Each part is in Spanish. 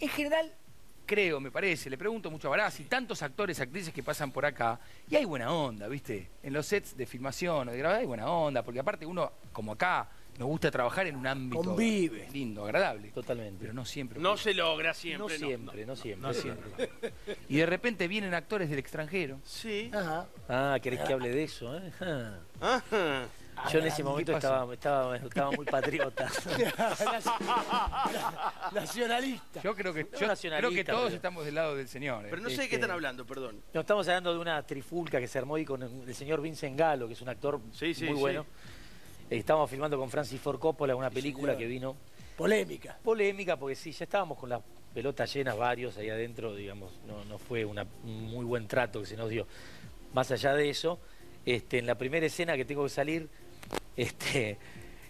En general, creo, me parece, le pregunto mucho a Barassi, tantos actores, actrices que pasan por acá, y hay buena onda, ¿viste? En los sets de filmación o de grabar hay buena onda, porque aparte uno, como acá, nos gusta trabajar en un ámbito Convive. lindo, agradable. Totalmente. Pero no siempre. No se logra No siempre. siempre, no siempre. No siempre. Y de repente vienen actores del extranjero. Sí. Ajá. Ah, ¿querés que hable de eso? eh? Ajá. Yo en ese ¿qué momento estaba, estaba, estaba muy patriota. Nacionalista. Yo creo que, yo creo que todos pero- estamos del lado del señor. ¿eh? Pero no sé de Este- qué están hablando, perdón. No, estamos hablando de una trifulca que se armó ahí con el señor Vincent Gallo, que es un actor Sí, sí, muy sí. bueno. Eh, Estábamos filmando con Francis Ford Coppola una película señor. que vino Polémica. polémica, porque sí, ya estábamos con las pelotas llenas varios ahí adentro, digamos, no, no fue una- un muy buen trato que se nos dio. Más allá de eso, este, en la primera escena que tengo que salir, este,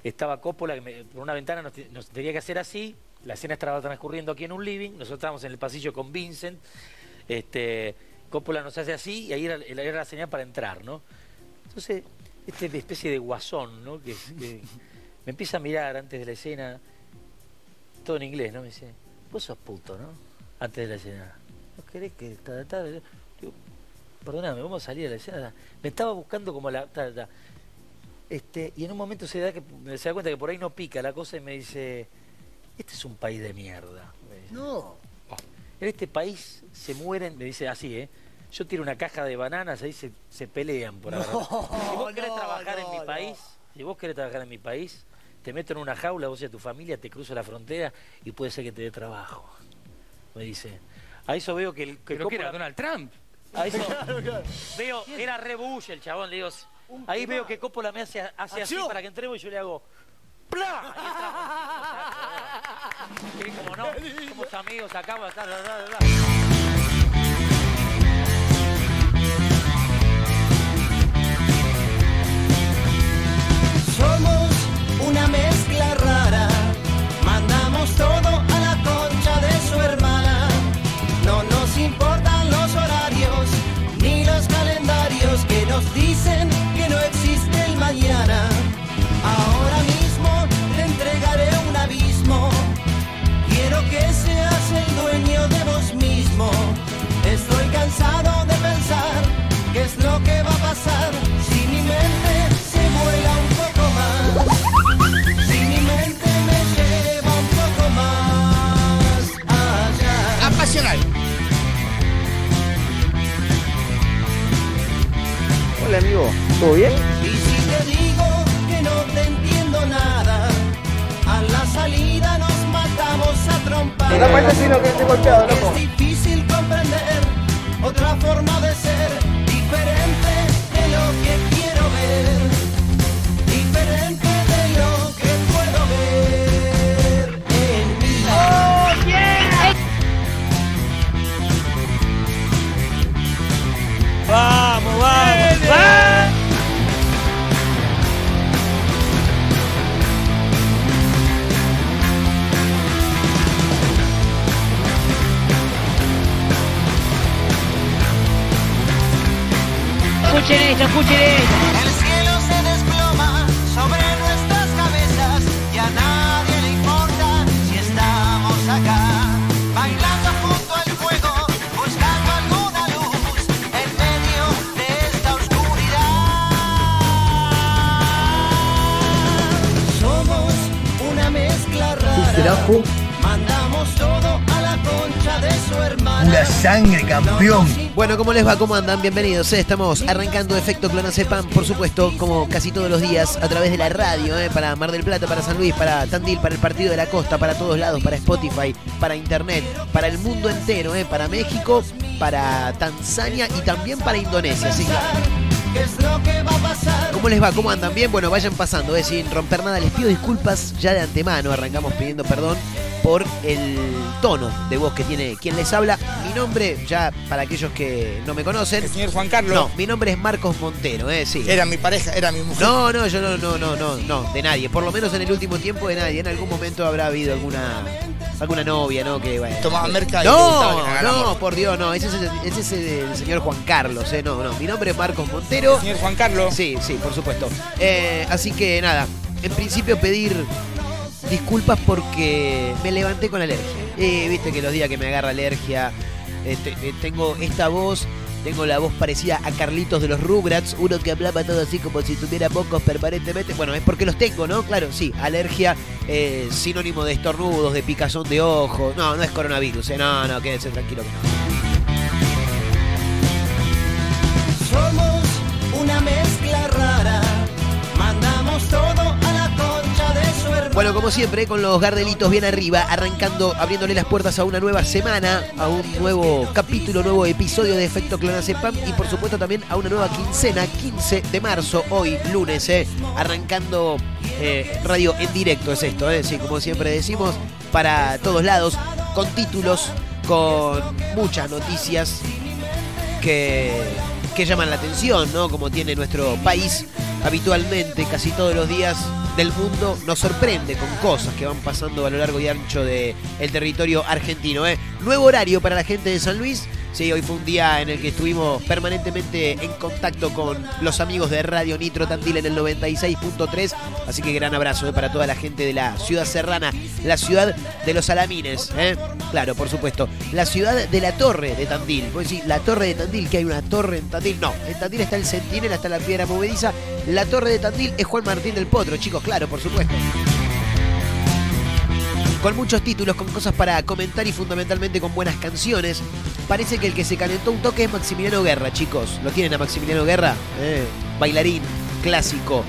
estaba Coppola, que me- por una ventana nos, te- nos tenía que hacer así, la escena estaba transcurriendo aquí en un living, nosotros estábamos en el pasillo con Vincent, este, Coppola nos hace así y ahí era, era la señal para entrar, ¿no? Entonces, este de especie de guasón, ¿no? Que, que me empieza a mirar antes de la escena, todo en inglés, ¿no? Me dice, vos sos puto, ¿no? Antes de la escena. ¿No querés que ta, ta, ta? Digo, perdóname, vamos a salir de la escena. Me estaba buscando como la... ta. Este, y en un momento se da, que, se da cuenta que por ahí no pica la cosa y me dice, este es un país de mierda. No. En este país se mueren, me dice así, ¿eh? Yo tiro una caja de bananas, ahí se, se pelean por ahora. si vos querés no, trabajar no, en mi no. país, si vos querés trabajar en mi país, te meto en una jaula, vos y a tu familia, te cruzo la frontera y puede ser que te dé trabajo. Me dice. A eso veo que el que Pero que era Donald Trump. a eso veo, era re Bush el chabón, le digo, ahí veo que Coppola me hace, hace así Acción. para que entremos y yo le hago ¡Pla! Y como no, somos amigos acá, bla, bla, bla. Somos una mezcla rara, mandamos todo a la concha de su hermana. No nos importan los horarios ni los calendarios que nos dicen Hola amigo, ¿todo bien? Y si te digo que no te entiendo nada, a la salida nos matamos a trompar. Da vuelta si no que estoy golpeado, loco. Escuchen esto, escuchen esto. El cielo se desploma sobre nuestras cabezas y a nadie le importa si estamos acá. Bailando junto al fuego, buscando alguna luz en medio de esta oscuridad. Somos una mezcla rara. Mandamos todo a la concha de su hermana. La sangre, campeón. Bueno, ¿cómo les va? ¿Cómo andan? Bienvenidos. eh. Estamos arrancando Efecto Clonazepam, por supuesto, como casi todos los días, a través de la radio, eh, para Mar del Plata, para San Luis, para Tandil, para el Partido de la Costa, para todos lados, para Spotify, para Internet, para el mundo entero, eh, para México, para Tanzania y también para Indonesia. Así. ¿Cómo les va? ¿Cómo andan? Bien, bueno, vayan pasando, eh, sin romper nada. Les pido disculpas ya de antemano. Arrancamos pidiendo perdón por el tono de voz que tiene quien les habla. Mi nombre, ya para aquellos que no me conocen. El señor Juan Carlos. No, mi nombre es Marcos Montero, eh, sí. Era mi pareja, era mi mujer. No, no, yo no, no, no, no, no, de nadie. Por lo menos en el último tiempo de nadie. En algún momento habrá habido alguna alguna novia, ¿no? Que bueno. Tomaba merca y gustaba que No, no, por Dios, no. Ese es, el, ese es el señor Juan Carlos, eh. No, no. Mi nombre es Marcos Montero. El señor Juan Carlos. Sí, sí, por supuesto. Eh, así que nada, en principio pedir disculpas porque me levanté con alergia. Y viste que los días que me agarra alergia, este, eh, tengo esta voz, tengo la voz parecida a Carlitos de los Rugrats, uno que hablaba todo así como si tuviera pocos permanentemente. Bueno, es porque los tengo, ¿no? Claro, sí, alergia, eh, sinónimo de estornudos, de picazón de ojos. No, no es coronavirus, ¿eh? No, no, quédense tranquilo que no. Somos una mezcla rara, mandamos todo Bueno, como siempre, con los gardelitos bien arriba, arrancando, abriéndole las puertas a una nueva semana, a un nuevo capítulo, nuevo episodio de Efecto Clonazepam y por supuesto también a una nueva quincena, 15 de marzo, hoy lunes, eh, arrancando eh, radio en directo es esto, eh, sí, como siempre decimos, para todos lados, con títulos, con muchas noticias que, que llaman la atención, ¿no? Como tiene nuestro país habitualmente, casi todos los días del mundo, nos sorprende con cosas que van pasando a lo largo y ancho del territorio argentino. ¿eh? Nuevo horario para la gente de San Luis. Sí, hoy fue un día en el que estuvimos permanentemente en contacto con los amigos de Radio Nitro Tandil en el 96.3. Así que gran abrazo ¿eh? para toda la gente de la ciudad serrana, la ciudad de los Alamines. ¿eh? Claro, por supuesto. La ciudad de la Torre de Tandil. Pues sí, la Torre de Tandil, que hay una torre en Tandil. No, en Tandil está el Centinela, está la piedra movediza. La Torre de Tandil es Juan Martín del Potro, chicos, claro, por supuesto con muchos títulos, con cosas para comentar y fundamentalmente con buenas canciones. Parece que el que se calentó un toque es Maximiliano Guerra, chicos. ¿Lo tienen a Maximiliano Guerra? Eh, bailarín, clásico.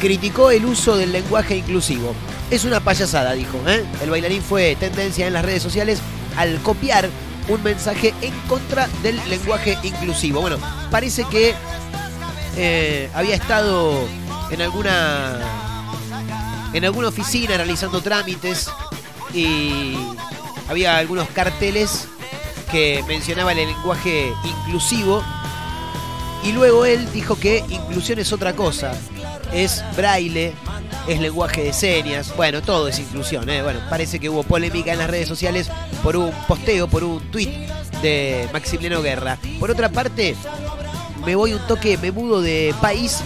Criticó el uso del lenguaje inclusivo. Es una payasada, dijo. ¿eh? El bailarín fue tendencia en las redes sociales al copiar un mensaje en contra del lenguaje inclusivo. Bueno, parece que eh, había estado en alguna en alguna oficina realizando trámites y había algunos carteles que mencionaban el lenguaje inclusivo y luego él dijo que inclusión es otra cosa, es braille, es lenguaje de señas, bueno, todo es inclusión, ¿eh? bueno, parece que hubo polémica en las redes sociales por un posteo, por un tuit de Maximiliano Guerra. Por otra parte, me voy un toque, me mudo de país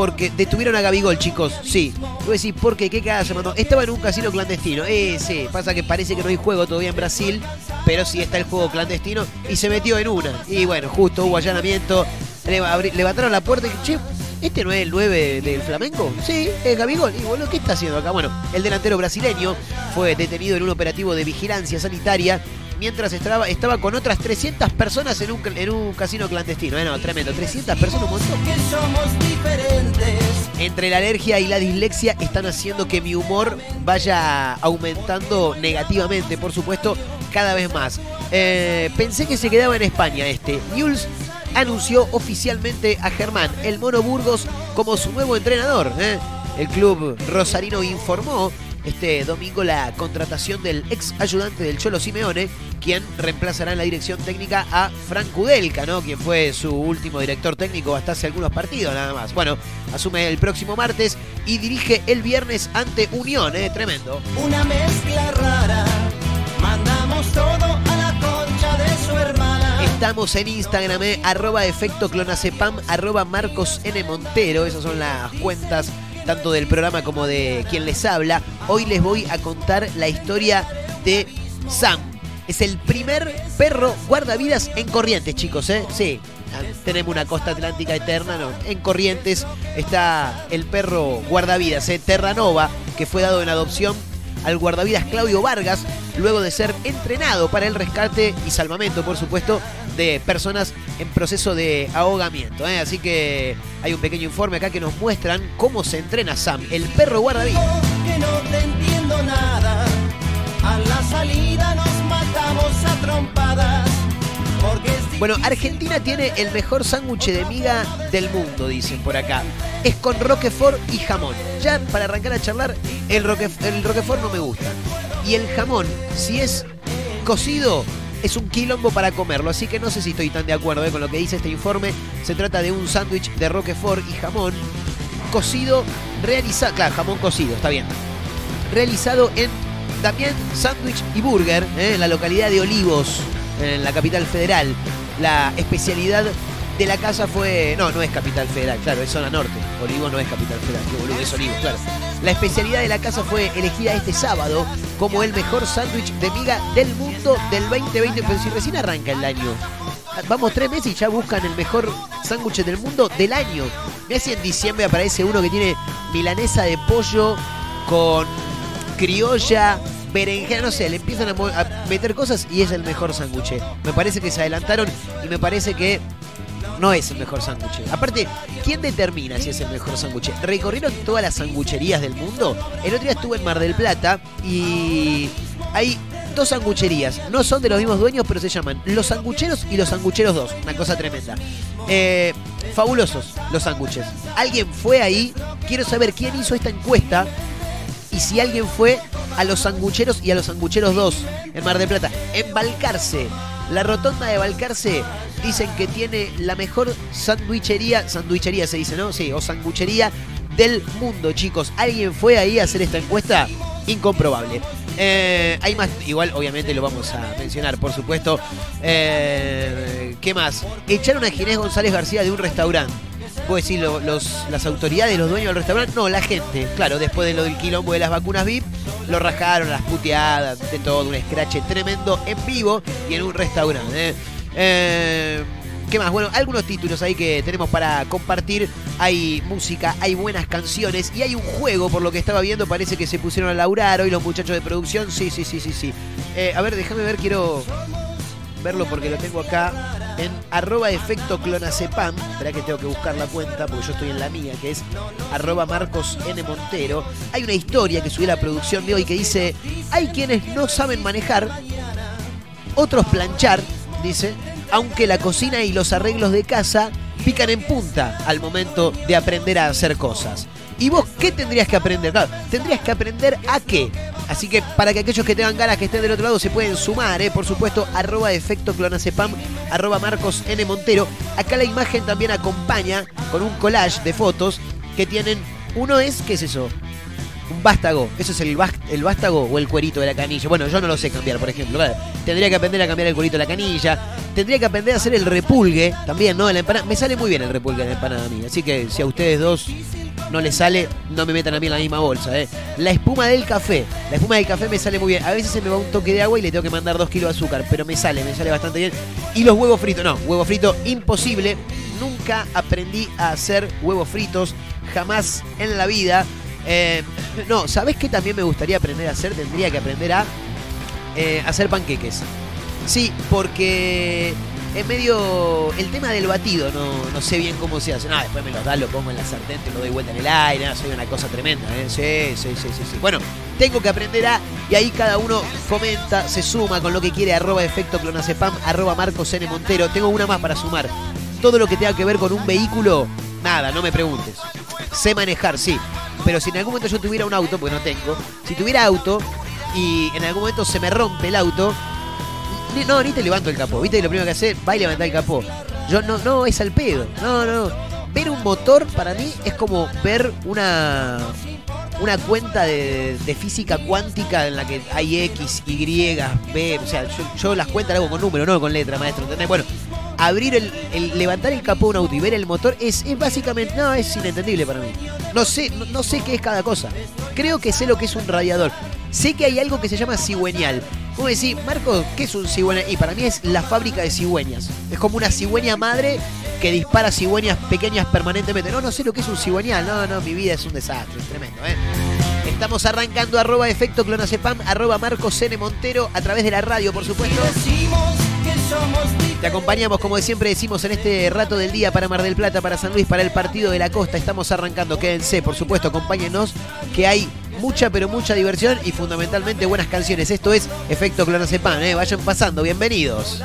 porque detuvieron a Gabigol, chicos. Sí. Voy a decir, ¿por qué? ¿Qué cagada? Estaba en un casino clandestino. Eh, sí. Pasa que parece que no hay juego todavía en Brasil, pero sí está el juego clandestino y se metió en una. Y bueno, justo hubo allanamiento. Levantaron la puerta y che, ¿este no es el 9 del Flamengo? Sí, es Gabigol. Y bueno, ¿qué está haciendo acá? Bueno, el delantero brasileño fue detenido en un operativo de vigilancia sanitaria mientras estaba, estaba con otras 300 personas en un, en un casino clandestino. Eh, no, tremendo. 300 personas, un montón. Que somos diferentes. Entre la alergia y la dislexia están haciendo que mi humor vaya aumentando negativamente, por supuesto, cada vez más. Eh, pensé que se quedaba en España este. Newell's anunció oficialmente a Germán El Mono Burgos como su nuevo entrenador. ¿eh? El club rosarino informó este domingo la contratación del ex ayudante del Cholo Simeone, quien reemplazará en la dirección técnica a Frank Kudelka, ¿no? quien fue su último director técnico hasta hace algunos partidos nada más. Bueno, asume el próximo martes y dirige el viernes ante Unión, ¿eh? tremendo. Una mezcla rara, mandamos todo a la concha de su hermana. Estamos en Instagram, eh, arroba efecto clonacepam, arroba Marcos N. Montero. Esas son las cuentas tanto del programa como de quien les habla. Hoy les voy a contar la historia de Sam. Es el primer perro guardavidas en Corrientes, chicos, ¿eh? Sí. ah, Tenemos una costa atlántica eterna, ¿no? En Corrientes está el perro guardavidas, ¿eh? Terranova, que fue dado en adopción al guardavidas Claudio Vargas, luego de ser entrenado para el rescate y salvamento, por supuesto, de personas en proceso de ahogamiento. ¿eh? Así que hay un pequeño informe acá que nos muestran cómo se entrena Sam, el perro guardavidas. Que no te entiendo nada. A la salida nos matamos a trompadas. Bueno, Argentina tiene el mejor sándwich de miga del mundo, dicen por acá. Es con roquefort y jamón. Ya para arrancar a charlar, el, el roquefort no me gusta. Y el jamón, si es cocido, es un quilombo para comerlo. Así que no sé si estoy tan de acuerdo eh, con lo que dice este informe. Se trata de un sándwich de roquefort y jamón cocido, realizado. Claro, jamón cocido, está bien. Realizado en Damián Sándwich y Burger, eh, en la localidad de Olivos, en la capital federal. La especialidad de la casa fue. No, no es capital federal, claro, es zona norte. Olivos no es capital federal, qué boludo, es Olivos, claro. La especialidad de la casa fue elegida este sábado como el mejor sándwich de miga del mundo del 2020. Pero si recién arranca el año. Vamos tres meses y ya buscan el mejor sándwich del mundo del año. Mira si en diciembre aparece uno que tiene milanesa de pollo con criolla, berenjena, no sé, le empiezan a, meter cosas y es el mejor sándwich. Me parece que se adelantaron y me parece que no es el mejor sándwich. Aparte, ¿quién determina si es el mejor sándwich? ¿Recorrieron todas las sangucherías del mundo? El otro día estuve en Mar del Plata y hay dos sangucherías. No son de los mismos dueños, pero se llaman Los Sangucheros y Los Sangucheros 2. Una cosa tremenda. Eh, fabulosos los sándwiches. ¿Alguien fue ahí? Quiero saber quién hizo esta encuesta y si alguien fue a los sangucheros y a los sangucheros 2 en Mar del Plata. En Balcarce, la rotonda de Balcarce, dicen que tiene la mejor sandwichería, sandwichería se dice, ¿no? Sí, o sanguchería del mundo, chicos. ¿Alguien fue ahí a hacer esta encuesta? Incomprobable. Eh, hay más, igual obviamente lo vamos a mencionar, por supuesto. Eh, ¿Qué más? Echaron a Ginés González García de un restaurante. ¿Puedo decir lo- los, las autoridades, los dueños del restaurante? No, la gente. Claro, después de lo del quilombo de las vacunas VIP, lo rajaron, las puteadas, de todo, un escrache tremendo en vivo y en un restaurante. ¿eh? Eh, ¿Qué más? Bueno, algunos títulos ahí que tenemos para compartir. Hay música, hay buenas canciones y hay un juego, por lo que estaba viendo, parece que se pusieron a laurar hoy los muchachos de producción. Sí, sí, sí, sí, sí. Eh, a ver, déjame ver, quiero verlo porque lo tengo acá en arroba efecto clonacepam. Espera que tengo que buscar la cuenta porque yo estoy en la mía, que es arroba Marcos N. Montero. Hay una historia que subió la producción de hoy que dice, hay quienes no saben manejar, otros planchar, dice, aunque la cocina y los arreglos de casa pican en punta al momento de aprender a hacer cosas. ¿Y vos qué tendrías que aprender? Tendrías que aprender a qué. Así que para que aquellos que tengan ganas que estén del otro lado se pueden sumar, ¿eh? por supuesto, arroba efecto clonacepam, arroba Marcos N. Montero. Acá la imagen también acompaña con un collage de fotos que tienen. Uno es, ¿qué es eso? Un vástago. ¿Eso es el, el vástago o el cuerito de la canilla? Bueno, yo no lo sé cambiar, por ejemplo. Tendría que aprender a cambiar el cuerito de la canilla. Tendría que aprender a hacer el repulgue también, ¿no? De La empanada. Me sale muy bien el repulgue de la empanada a mí. Así que si a ustedes dos no les sale, no me metan a mí en la misma bolsa, ¿eh? La espuma del café. La espuma del café me sale muy bien. A veces se me va un toque de agua y le tengo que mandar dos kilos de azúcar, pero me sale, me sale bastante bien. Y los huevos fritos, no, huevo frito imposible. Nunca aprendí a hacer huevos fritos, jamás en la vida. Eh, no, ¿sabés qué también me gustaría aprender a hacer? Tendría que aprender a eh, hacer panqueques. Sí, porque es medio. El tema del batido, no, no sé bien cómo se hace. No, después me los da, lo pongo en la sartén, te lo doy vuelta en el aire. no, soy una cosa tremenda, ¿eh? Sí, sí, sí, sí, sí. Bueno, tengo que aprender a. Y ahí cada uno comenta, se suma con lo que quiere. Arroba efecto clonacepam, arroba Marcos. Montero. Tengo una más para sumar. Todo lo que tenga que ver con un vehículo, nada, no me preguntes. Sé manejar, sí. Pero si en algún momento yo tuviera un auto, porque no tengo, si tuviera auto y en algún momento se me rompe el auto, no, ni te levanto el capó. ¿Viste? Lo primero que hacer, va y levantar el capó. Yo no, no, es al pedo. No, no. Ver un motor para mí es como ver una una cuenta de, física cuántica en la que hay X, Y, B, o sea, yo, las cuentas las hago con números, no con letra, maestro, ¿entendés? Bueno, abrir el, levantar el capó de un auto y ver el motor es, es básicamente, no, es inentendible para mí. No sé, no sé qué es cada cosa. Creo que sé lo que es un radiador. Sé que hay algo que se llama cigüeñal. Vos decís, Marco, ¿qué es un cigüeñal? Y para mí es la fábrica de cigüeñas. Es como una cigüeña madre que dispara cigüeñas pequeñas permanentemente. No, no sé lo que es un cigüeñal. No, no, mi vida es un desastre, es tremendo, ¿eh? Estamos arrancando arroba efecto clonacepam, arroba Marcos N. Montero, a través de la radio, por supuesto. Te acompañamos, como siempre decimos, en este rato del día para Mar del Plata, para San Luis, para el partido de la costa. Estamos arrancando, quédense, por supuesto, acompáñenos, que hay mucha, pero mucha diversión y fundamentalmente buenas canciones. Esto es Efecto Clonacepam, ¿eh? vayan pasando, bienvenidos.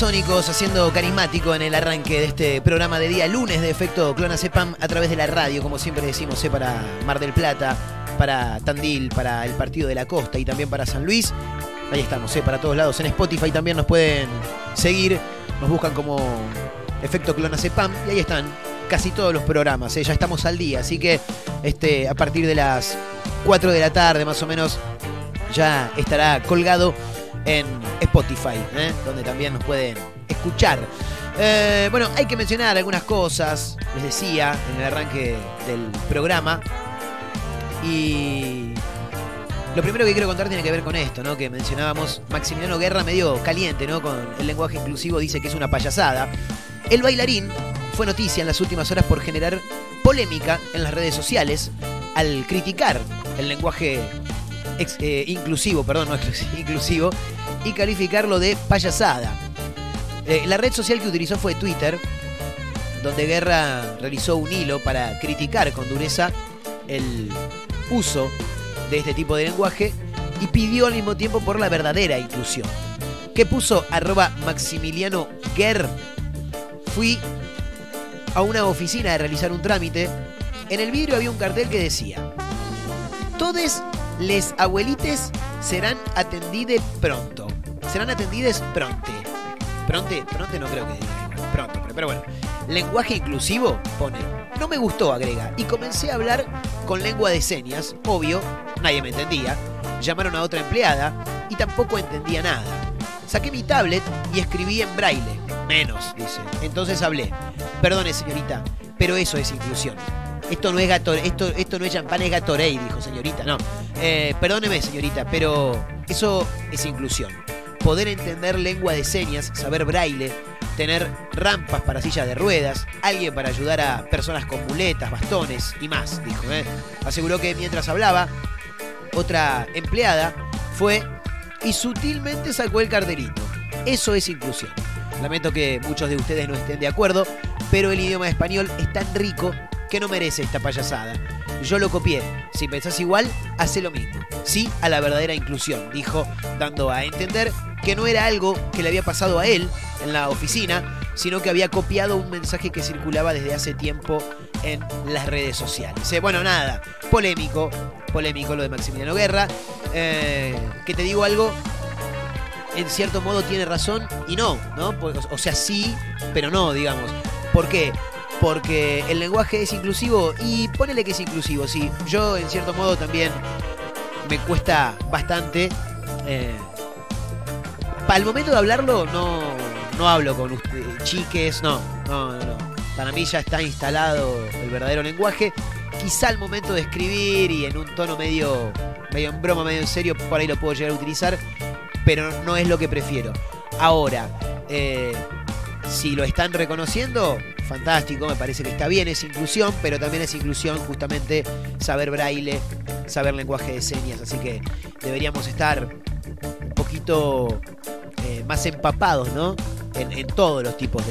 Haciendo carismático en el arranque de este programa de día lunes de efecto Clona Cepam a través de la radio, como siempre decimos, eh, para Mar del Plata, para Tandil, para el Partido de la Costa y también para San Luis. Ahí estamos, eh, para todos lados. En Spotify también nos pueden seguir, nos buscan como efecto Clona Cepam y ahí están casi todos los programas. eh, Ya estamos al día, así que este, a partir de las 4 de la tarde más o menos ya estará colgado en Spotify, ¿eh? donde también nos pueden escuchar. Eh, bueno, hay que mencionar algunas cosas, les decía en el arranque del programa. Y lo primero que quiero contar tiene que ver con esto, ¿no? Que mencionábamos, Maximiliano Guerra medio caliente, ¿no? Con el lenguaje inclusivo dice que es una payasada. El bailarín fue noticia en las últimas horas por generar polémica en las redes sociales al criticar el lenguaje eh, inclusivo, perdón, no exclusivo, inclusivo, y calificarlo de payasada. Eh, la red social que utilizó fue Twitter, donde Guerra realizó un hilo para criticar con dureza el uso de este tipo de lenguaje y pidió al mismo tiempo por la verdadera inclusión. ¿Qué puso arroba Maximiliano Guer? Fui a una oficina a realizar un trámite. En el vidrio había un cartel que decía: Todes les abuelites serán atendides pronto. Serán atendides pronte. Pronte, pronte no creo que diga pronto, pero, pero bueno. Lenguaje inclusivo, pone. No me gustó, agrega. Y comencé a hablar con lengua de señas, obvio, nadie me entendía. Llamaron a otra empleada y tampoco entendía nada. Saqué mi tablet y escribí en braille. Menos, dice. Entonces hablé. Perdone, señorita, pero eso es inclusión. Esto no es esto, esto no es champán, es Gatorade, dijo señorita. No. Eh, perdóneme, señorita, pero eso es inclusión. poder entender lengua de señas, saber braille, tener rampas para sillas de ruedas, alguien para ayudar a personas con muletas, bastones y más, dijo. ¿eh? Aseguró que mientras hablaba, otra empleada fue y sutilmente sacó el cartelito. Eso es inclusión. Lamento que muchos de ustedes no estén de acuerdo, pero el idioma español es tan rico que no merece esta payasada. Yo lo copié. Si pensás igual, hace lo mismo. Sí a la verdadera inclusión, dijo, dando a entender que no era algo que le había pasado a él en la oficina, sino que había copiado un mensaje que circulaba desde hace tiempo en las redes sociales. Eh, bueno, nada, polémico, polémico lo de Maximiliano Guerra. Eh, que te digo algo, en cierto modo tiene razón y no, ¿no? Pues, O sea, sí, pero no, digamos. ¿Por qué? Porque el lenguaje es inclusivo y ponele que es inclusivo, sí. Yo en cierto modo también me cuesta bastante. Eh, para el momento de hablarlo no, no hablo con usted, chiques, no, no, no, no. Para mí ya está instalado el verdadero lenguaje. Quizá al momento de escribir y en un tono medio, medio en broma, medio en serio, por ahí lo puedo llegar a utilizar, pero no es lo que prefiero. Ahora, eh, si lo están reconociendo, fantástico, me parece que está bien, es inclusión, pero también es inclusión justamente saber braille, saber lenguaje de señas, así que deberíamos estar un poquito eh, más empapados, ¿no? En, todos los tipos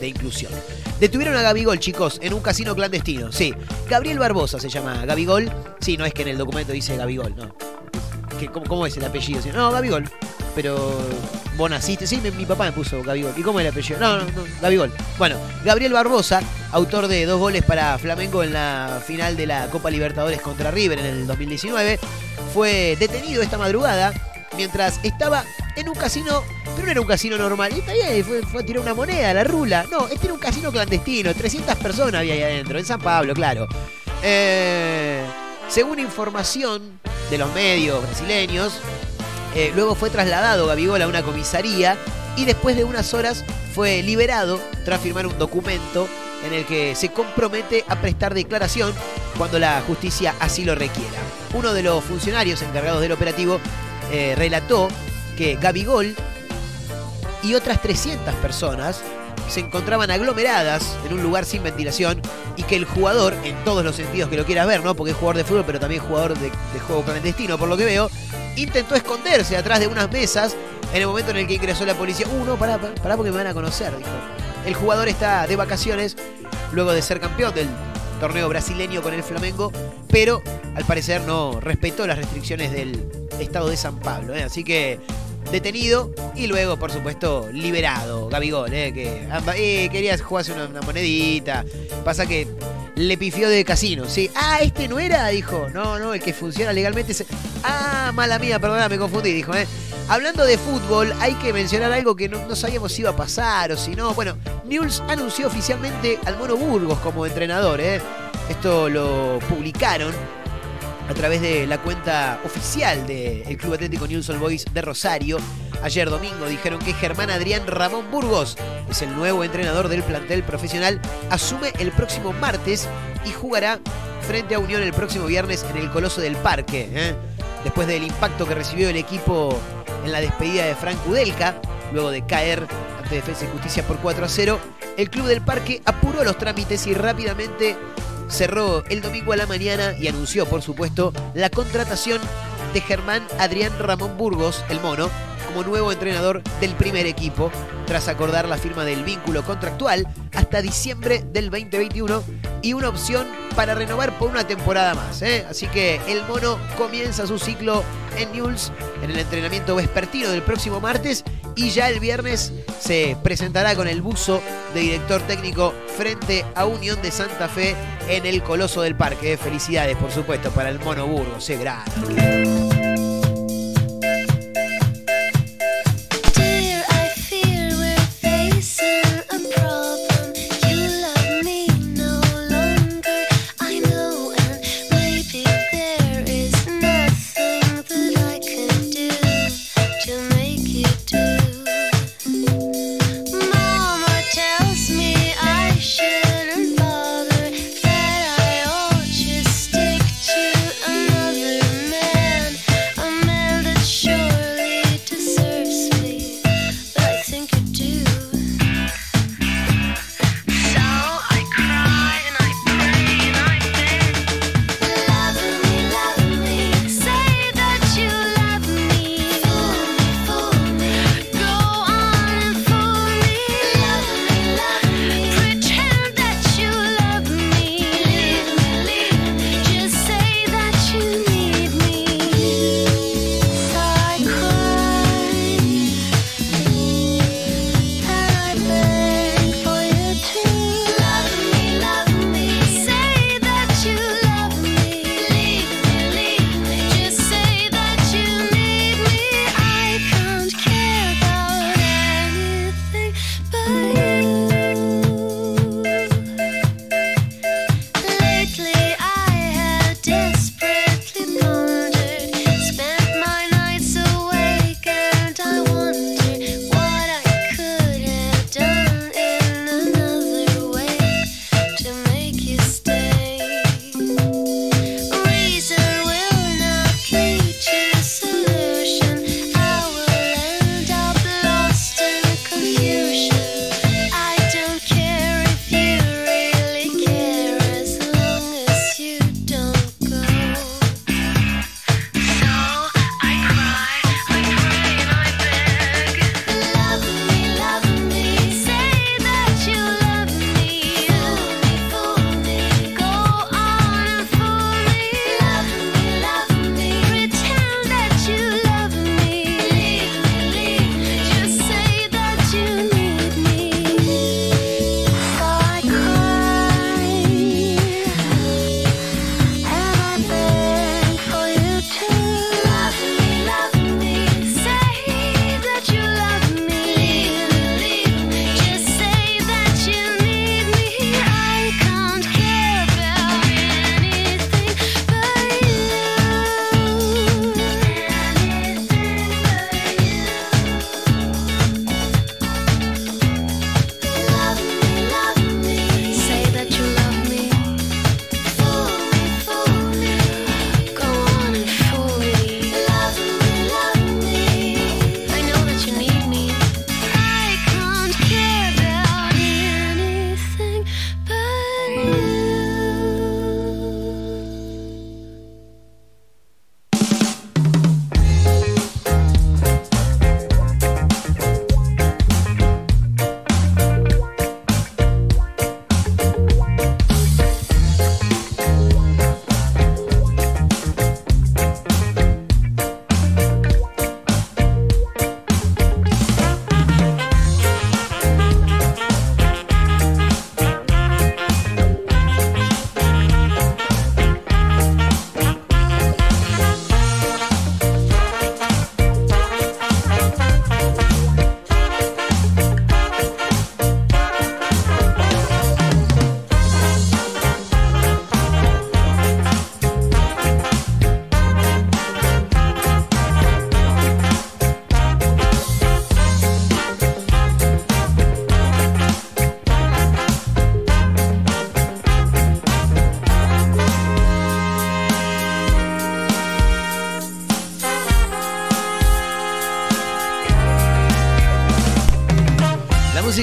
de, inclusión. Detuvieron a Gabigol, chicos, en un casino clandestino. Sí, Gabriel Barbosa se llama Gabigol. Sí, no es que en el documento dice Gabigol, no. ¿cómo, es el apellido? No, Gabigol. Pero vos naciste. Sí, mi, papá me puso Gabigol. ¿Y cómo es el apellido? No, no, no, Gabigol. Bueno, Gabriel Barbosa, autor de dos goles para Flamengo en la final de la Copa Libertadores contra River en el 2019, fue detenido esta madrugada mientras estaba en un casino, pero no era un casino normal. Y está bien, fue, fue a tirar una moneda, la rula. No, este era un casino clandestino, 300 personas había ahí adentro, en San Pablo, claro. Eh, según información de los medios brasileños, eh, luego fue trasladado Gabigol a una comisaría y después de unas horas fue liberado tras firmar un documento en el que se compromete a prestar declaración cuando la justicia así lo requiera. Uno de los funcionarios encargados del operativo eh, relató que Gabigol y otras 300 personas se encontraban aglomeradas en un lugar sin ventilación y que el jugador, en todos los sentidos que lo quieras ver, ¿no? Porque es jugador de fútbol, pero también jugador de, juego clandestino, por lo que veo, intentó esconderse atrás de unas mesas en el momento en el que ingresó la policía. Uh, no, pará, pará, pará porque me van a conocer, dijo. El jugador está de vacaciones luego de ser campeón del torneo brasileño con el Flamengo, pero al parecer no respetó las restricciones del estado de San Pablo. ¿eh? Así que detenido y luego, por supuesto, liberado. Gabigol, ¿eh? que amba- eh, quería jugarse una, una monedita. Pasa que le pifió de casino, ¿sí? Ah, este no era, dijo. No, no, el que funciona legalmente. Ah, mala mía, perdona, me confundí, dijo, ¿eh? Hablando de fútbol, hay que mencionar algo que no, no sabíamos si iba a pasar o si no. Bueno, Newell's anunció oficialmente al Mono Burgos como entrenador, ¿eh? Esto lo publicaron a través de la cuenta oficial del Club Atlético Newell's Old Boys de Rosario. Ayer domingo dijeron que Germán Adrián Ramón Burgos es el nuevo entrenador del plantel profesional. Asume el próximo martes y jugará frente a Unión el próximo viernes en el Coloso del Parque. ¿eh? Después del impacto que recibió el equipo en la despedida de Frank Udelka, luego de caer ante Defensa y Justicia por 4 a 0, el Club del Parque apuró los trámites y rápidamente cerró el domingo a la mañana y anunció, por supuesto, la contratación de Germán Adrián Ramón Burgos, el mono, como nuevo entrenador del primer equipo, tras acordar la firma del vínculo contractual hasta diciembre del 2021 y una opción para renovar por una temporada más. ¿eh? Así que el mono comienza su ciclo en Newell's en el entrenamiento vespertino del próximo martes y ya el viernes se presentará con el buzo de director técnico frente a Unión de Santa Fe en el Coloso del Parque. Felicidades, por supuesto, para el mono Burgos. ¡Qué grande!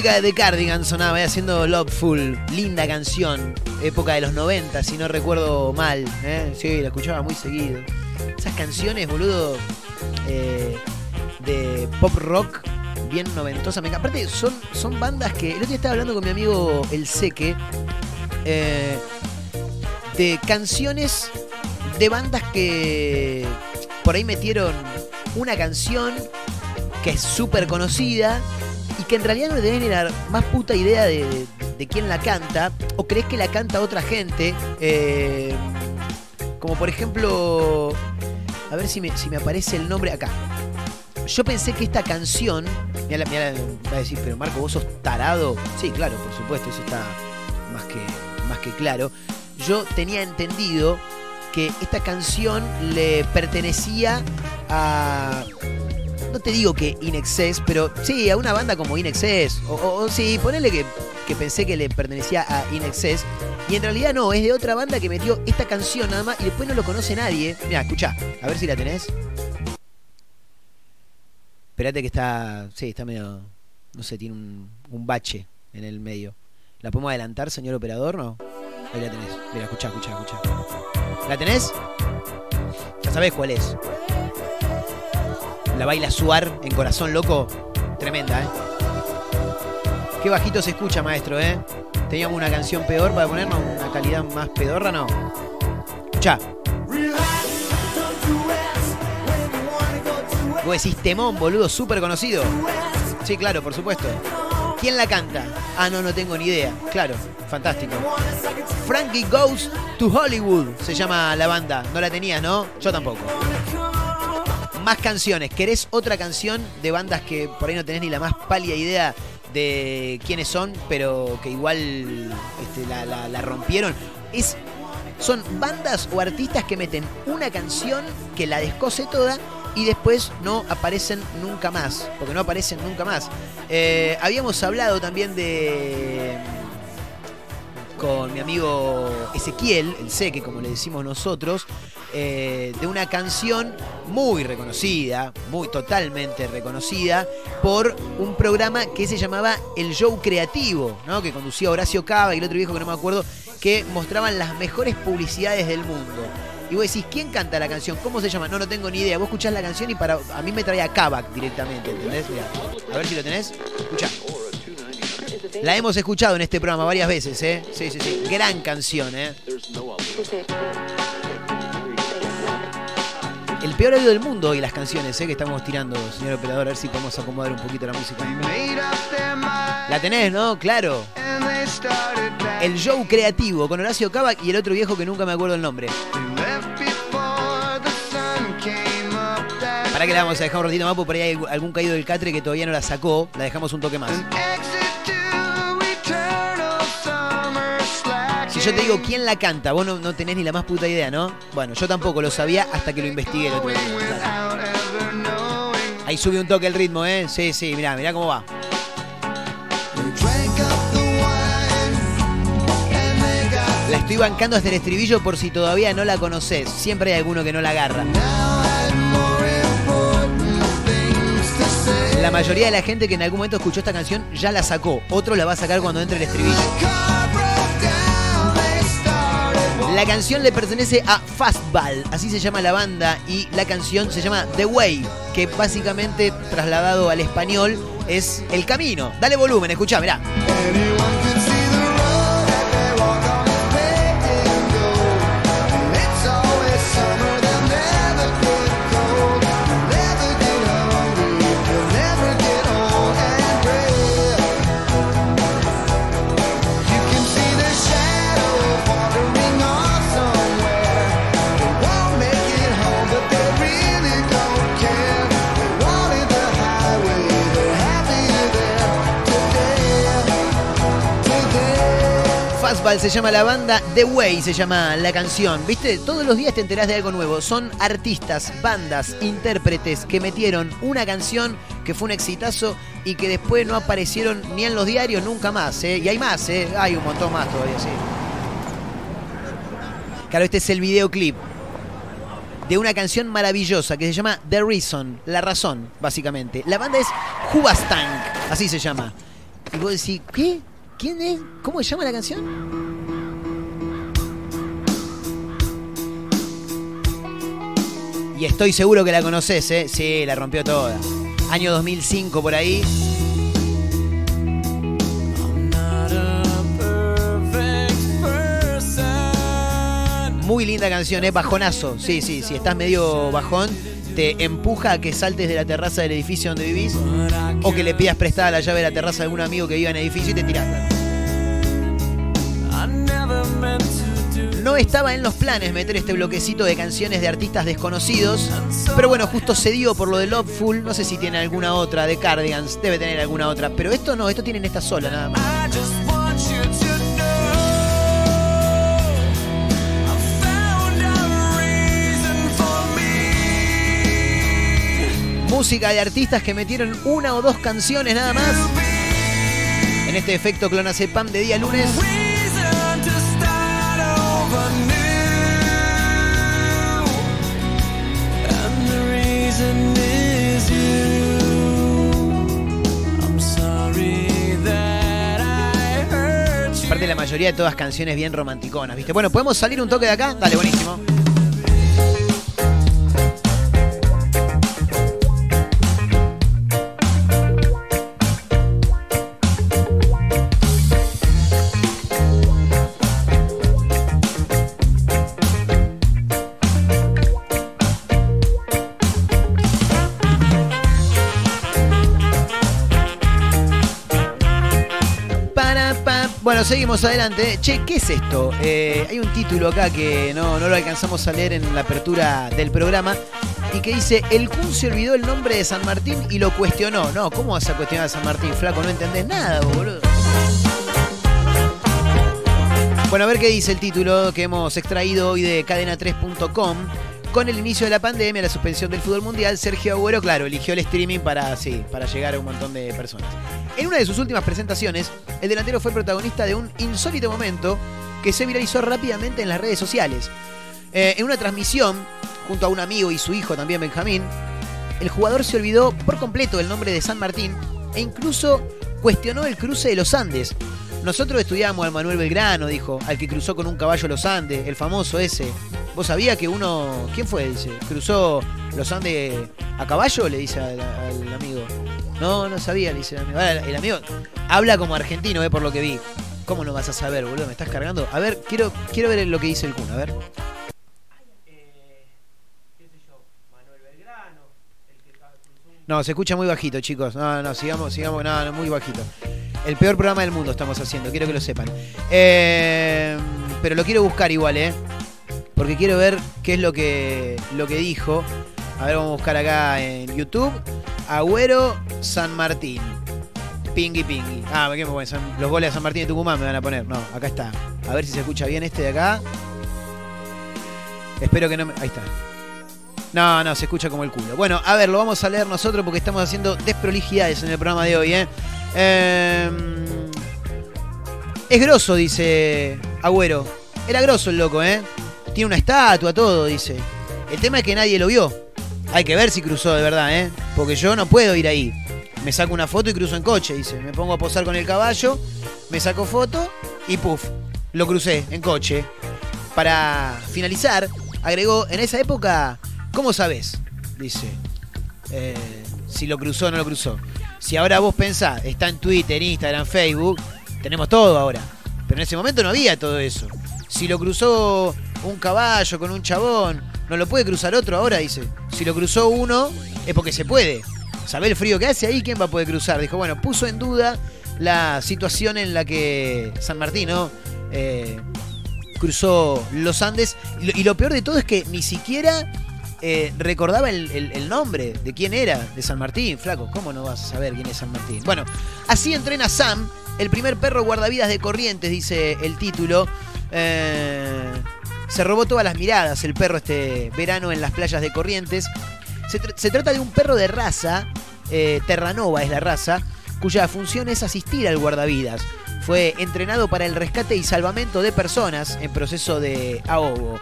De Cardigan sonaba eh, haciendo Loveful, linda canción, época de los 90, si no recuerdo mal. ¿eh? Sí, la escuchaba muy seguido. Esas canciones, boludo, eh, de pop rock, bien noventosa. Me. Aparte, son, son bandas que. El otro día estaba hablando con mi amigo El Seque de canciones de bandas que por ahí metieron una canción que es súper conocida que en realidad no ni la más puta idea de, quién la canta, o crees que la canta otra gente. eh, como por ejemplo, a ver si me, aparece el nombre acá. Yo pensé que esta canción, mira, va a decir, pero Marco, vos sos tarado. Sí, claro, por supuesto, eso está más que, más que claro. Yo tenía entendido que esta canción le pertenecía a no te digo que In Excess, pero sí, a una banda como In Excess. O, o- sí, ponele que, que pensé que le pertenecía a In Excess. Y en realidad no, es de otra banda que metió esta canción nada más y después no lo conoce nadie. Mira, escucha, a ver si la tenés. Espérate que está. Sí, está medio. No sé, tiene un, un bache en el medio. ¿La podemos adelantar, señor operador? No. Ahí la tenés. Mira, escucha, escucha, escucha. ¿La tenés? Ya sabés cuál es. La baila Suar en Corazón Loco. Tremenda, ¿eh? Qué bajito se escucha, maestro, ¿eh? Teníamos una canción peor para ponernos una calidad más pedorra, ¿no? Escucha. Vos decís temón, boludo, súper conocido. Sí, claro, por supuesto. ¿Quién la canta? Ah, no, no tengo ni idea. Claro, fantástico. Frankie Goes to Hollywood se llama la banda. No la tenías, ¿no? Yo tampoco. Más canciones. ¿Querés otra canción de bandas que por ahí no tenés ni la más pálida idea de quiénes son, pero que igual este, la, rompieron? Es, son bandas o artistas que meten una canción que la descose toda y después no aparecen nunca más. Porque no aparecen nunca más. Eh, habíamos hablado también de con mi amigo Ezequiel, el Seque, como le decimos nosotros, eh, de una canción muy reconocida, muy totalmente reconocida, por un programa que se llamaba El Show Creativo, ¿no? que conducía Horacio Cava y el otro viejo que no me acuerdo, que mostraban las mejores publicidades del mundo. Y vos decís, ¿quién canta la canción? ¿Cómo se llama? No, no tengo ni idea. Vos escuchás la canción y para a mí me trae a Kavak directamente, ¿entendés? Mirá, a ver si lo tenés. Escuchá. La hemos escuchado en este programa varias veces, ¿eh? Sí, sí, sí. Gran canción, ¿eh? El peor oído del mundo hoy las canciones, ¿eh? Que estamos tirando, señor operador. A ver si podemos acomodar un poquito la música. La tenés, ¿no? Claro. El show creativo con Horacio Cavac y el otro viejo que nunca me acuerdo el nombre. Para que la vamos a dejar un ratito más, porque por ahí hay algún caído del catre que todavía no la sacó. La dejamos un toque más. Yo te digo quién la canta, vos no, tenés ni la más puta idea, ¿no? Bueno, yo tampoco lo sabía hasta que lo investigué. Ahí sube un toque el ritmo, ¿eh? Sí, sí, mirá, mirá cómo va. La estoy bancando hasta el estribillo por si todavía no la conoces. Siempre hay alguno que no la agarra. La mayoría de la gente que en algún momento escuchó esta canción ya la sacó. Otro la va a sacar cuando entre el estribillo. La canción le pertenece a Fastball, así se llama la banda, y la canción se llama The Way, que básicamente trasladado al español es el camino. Dale volumen, escuchá, mirá. Se llama la banda, The Way se llama la canción. ¿Viste? Todos los días te enterás de algo nuevo. Son artistas, bandas, intérpretes que metieron una canción que fue un exitazo y que después no aparecieron ni en los diarios nunca más. ¿eh? Y hay más, ¿eh? hay un montón más todavía, sí. Claro, este es el videoclip de una canción maravillosa que se llama The Reason, la razón, básicamente. La banda es Hubastank, así se llama. y vos decís, ¿qué? ¿Quién es? ¿Cómo se llama la canción? Y estoy seguro que la conoces, ¿eh? Sí, la rompió toda. Año 2005 por ahí. Muy linda canción, ¿eh? Bajonazo. Sí, sí, si estás medio bajón, te empuja a que saltes de la terraza del edificio donde vivís o que le pidas prestada la llave de la terraza a algún amigo que viva en el edificio y te tirás. No estaba en los planes meter este bloquecito de canciones de artistas desconocidos, pero bueno, justo se dio por lo de Loveful. No sé si tiene alguna otra de Cardigans, debe tener alguna otra, pero esto no, esto tienen esta sola nada más. Música de artistas que metieron una o dos canciones nada más. En este efecto Clonazepam de día lunes. Aparte la mayoría de todas canciones bien romanticonas, ¿viste? Bueno, ¿podemos salir un toque de acá? Dale, buenísimo. Seguimos adelante. Che, ¿qué es esto? Eh, hay un título acá que no, no lo alcanzamos a leer en la apertura del programa y que dice, el Kun se olvidó el nombre de San Martín y lo cuestionó. No, ¿cómo vas a cuestionar a San Martín, flaco? No entendés nada, boludo. Bueno, a ver qué dice el título que hemos extraído hoy de cadena3.com. Con el inicio de la pandemia, la suspensión del fútbol mundial, Sergio Agüero, claro, eligió el streaming para, sí, para llegar a un montón de personas. En una de sus últimas presentaciones, el delantero fue protagonista de un insólito momento que se viralizó rápidamente en las redes sociales. Eh, en una transmisión, junto a un amigo y su hijo también, Benjamín, el jugador se olvidó por completo del nombre de San Martín e incluso cuestionó el cruce de los Andes. Nosotros estudiamos al Manuel Belgrano, dijo, al que cruzó con un caballo los Andes, el famoso ese. ¿Vos sabías que uno, quién fue? Dice, cruzó los Andes a caballo, le dice al amigo. No, no sabía, dice el amigo. Ahora, el amigo habla como argentino, eh, por lo que vi. ¿Cómo no vas a saber, boludo? ¿Me estás cargando? A ver, quiero, quiero ver lo que dice el Kun, a ver. No, se escucha muy bajito, chicos. No, no, sigamos, sigamos, no, no, muy bajito. El peor programa del mundo estamos haciendo, quiero que lo sepan. Eh, pero lo quiero buscar igual, ¿eh? Porque quiero ver qué es lo que, lo que dijo. A ver, vamos a buscar acá en YouTube. Agüero San Martín. Pingui pingui. Ah, ¿qué me Los goles de San Martín de Tucumán me van a poner. No, acá está. A ver si se escucha bien este de acá. Espero que no me. Ahí está. No, no, se escucha como el culo. Bueno, a ver, lo vamos a leer nosotros porque estamos haciendo desprolijidades en el programa de hoy, ¿eh? Eh, es grosso, dice Agüero. Era grosso el loco, ¿eh? Tiene una estatua, todo, dice. El tema es que nadie lo vio. Hay que ver si cruzó de verdad, ¿eh? Porque yo no puedo ir ahí. Me saco una foto y cruzo en coche, dice. Me pongo a posar con el caballo, me saco foto y puff, lo crucé en coche. Para finalizar, agregó, en esa época, ¿cómo sabés? Dice, eh, si lo cruzó o no lo cruzó. Si ahora vos pensás, está en Twitter, Instagram, Facebook, tenemos todo ahora. Pero en ese momento no había todo eso. Si lo cruzó un caballo con un chabón, no lo puede cruzar otro ahora, dice. Si lo cruzó uno, es porque se puede. ¿Sabés el frío que hace ahí? ¿Quién va a poder cruzar? Dijo, bueno, puso en duda la situación en la que San Martín, ¿no? Eh, cruzó los Andes. Y lo, peor de todo es que ni siquiera eh, recordaba el, el- el nombre de quién era, de San Martín. Flaco, ¿cómo no vas a saber quién es San Martín? Bueno, así entrena Sam, el primer perro guardavidas de Corrientes, dice el título. Eh, se robó todas las miradas el perro este verano en las playas de Corrientes. Se, tr- se trata de un perro de raza, eh, Terranova es la raza, cuya función es asistir al guardavidas. Fue entrenado para el rescate y salvamento de personas en proceso de ahogo.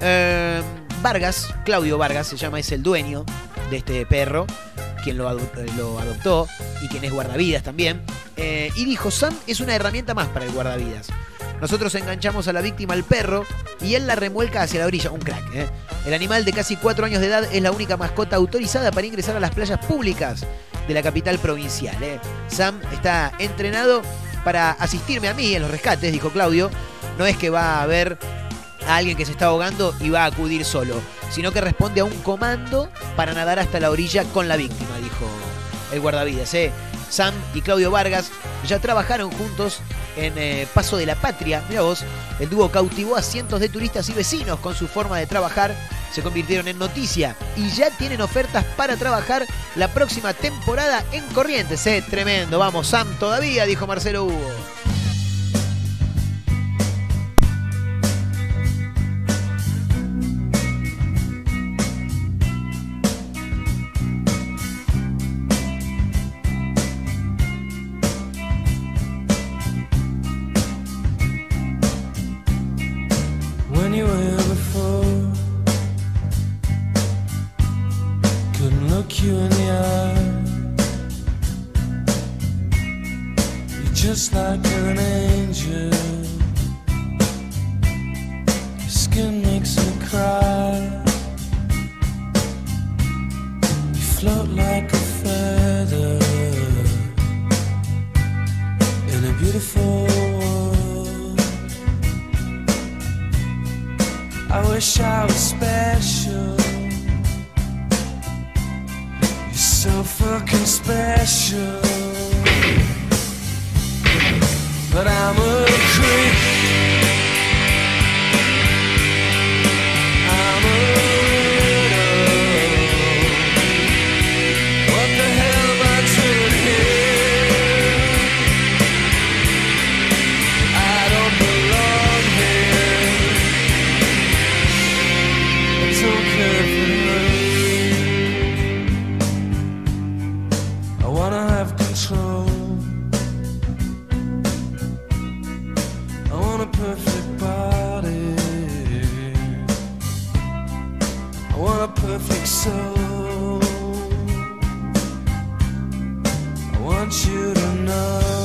Eh, Vargas, Claudio Vargas se llama, es el dueño de este perro, quien lo, eh, lo adoptó y quien es guardavidas también. eh, y dijo, Sam es una herramienta más para el guardavidas. Nosotros enganchamos a la víctima al perro y él la remuelca hacia la orilla. Un crack, ¿eh? El animal de casi cuatro años de edad es la única mascota autorizada para ingresar a las playas públicas de la capital provincial. ¿eh? Sam está entrenado para asistirme a mí en los rescates, dijo Claudio. No es que va a ver a alguien que se está ahogando y va a acudir solo, sino que responde a un comando para nadar hasta la orilla con la víctima, dijo el guardavidas. ¿eh? Sam y Claudio Vargas ya trabajaron juntos en eh, Paso de la Patria. Mira vos, el dúo cautivó a cientos de turistas y vecinos con su forma de trabajar. Se convirtieron en noticia y ya tienen ofertas para trabajar la próxima temporada en Corrientes. ¿eh? Tremendo, vamos, Sam todavía, dijo Marcelo Hugo. Want you to notice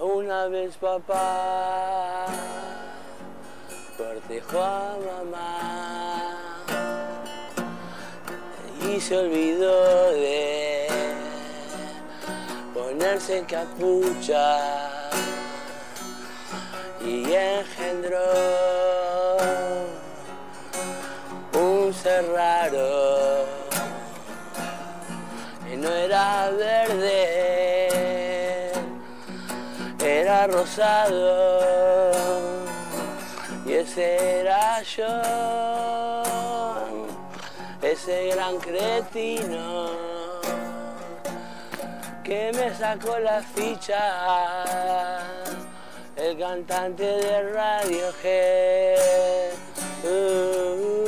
Una vez papá cortejó a mamá. Y se olvidó de ponerse capucha y engendró raro. Y no era verde, era rosado. Y ese era yo, ese gran cretino que me sacó la ficha, el cantante de Radiohead. Uh, uh,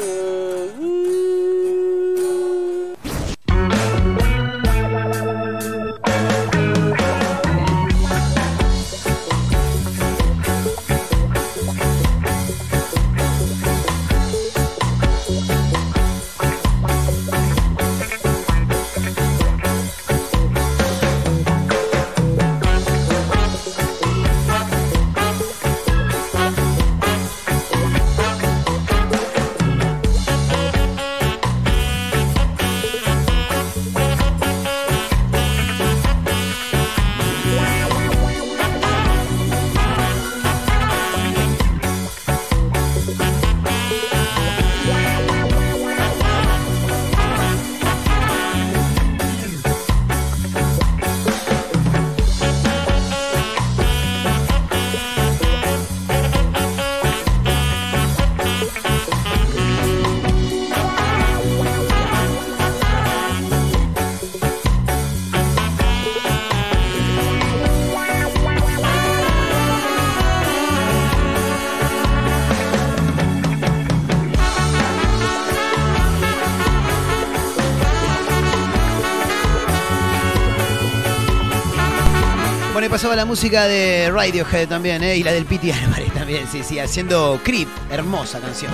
la música de Radiohead también, ¿eh? Y la del Piti Álvarez también, sí, sí, haciendo Creep. Hermosa canción.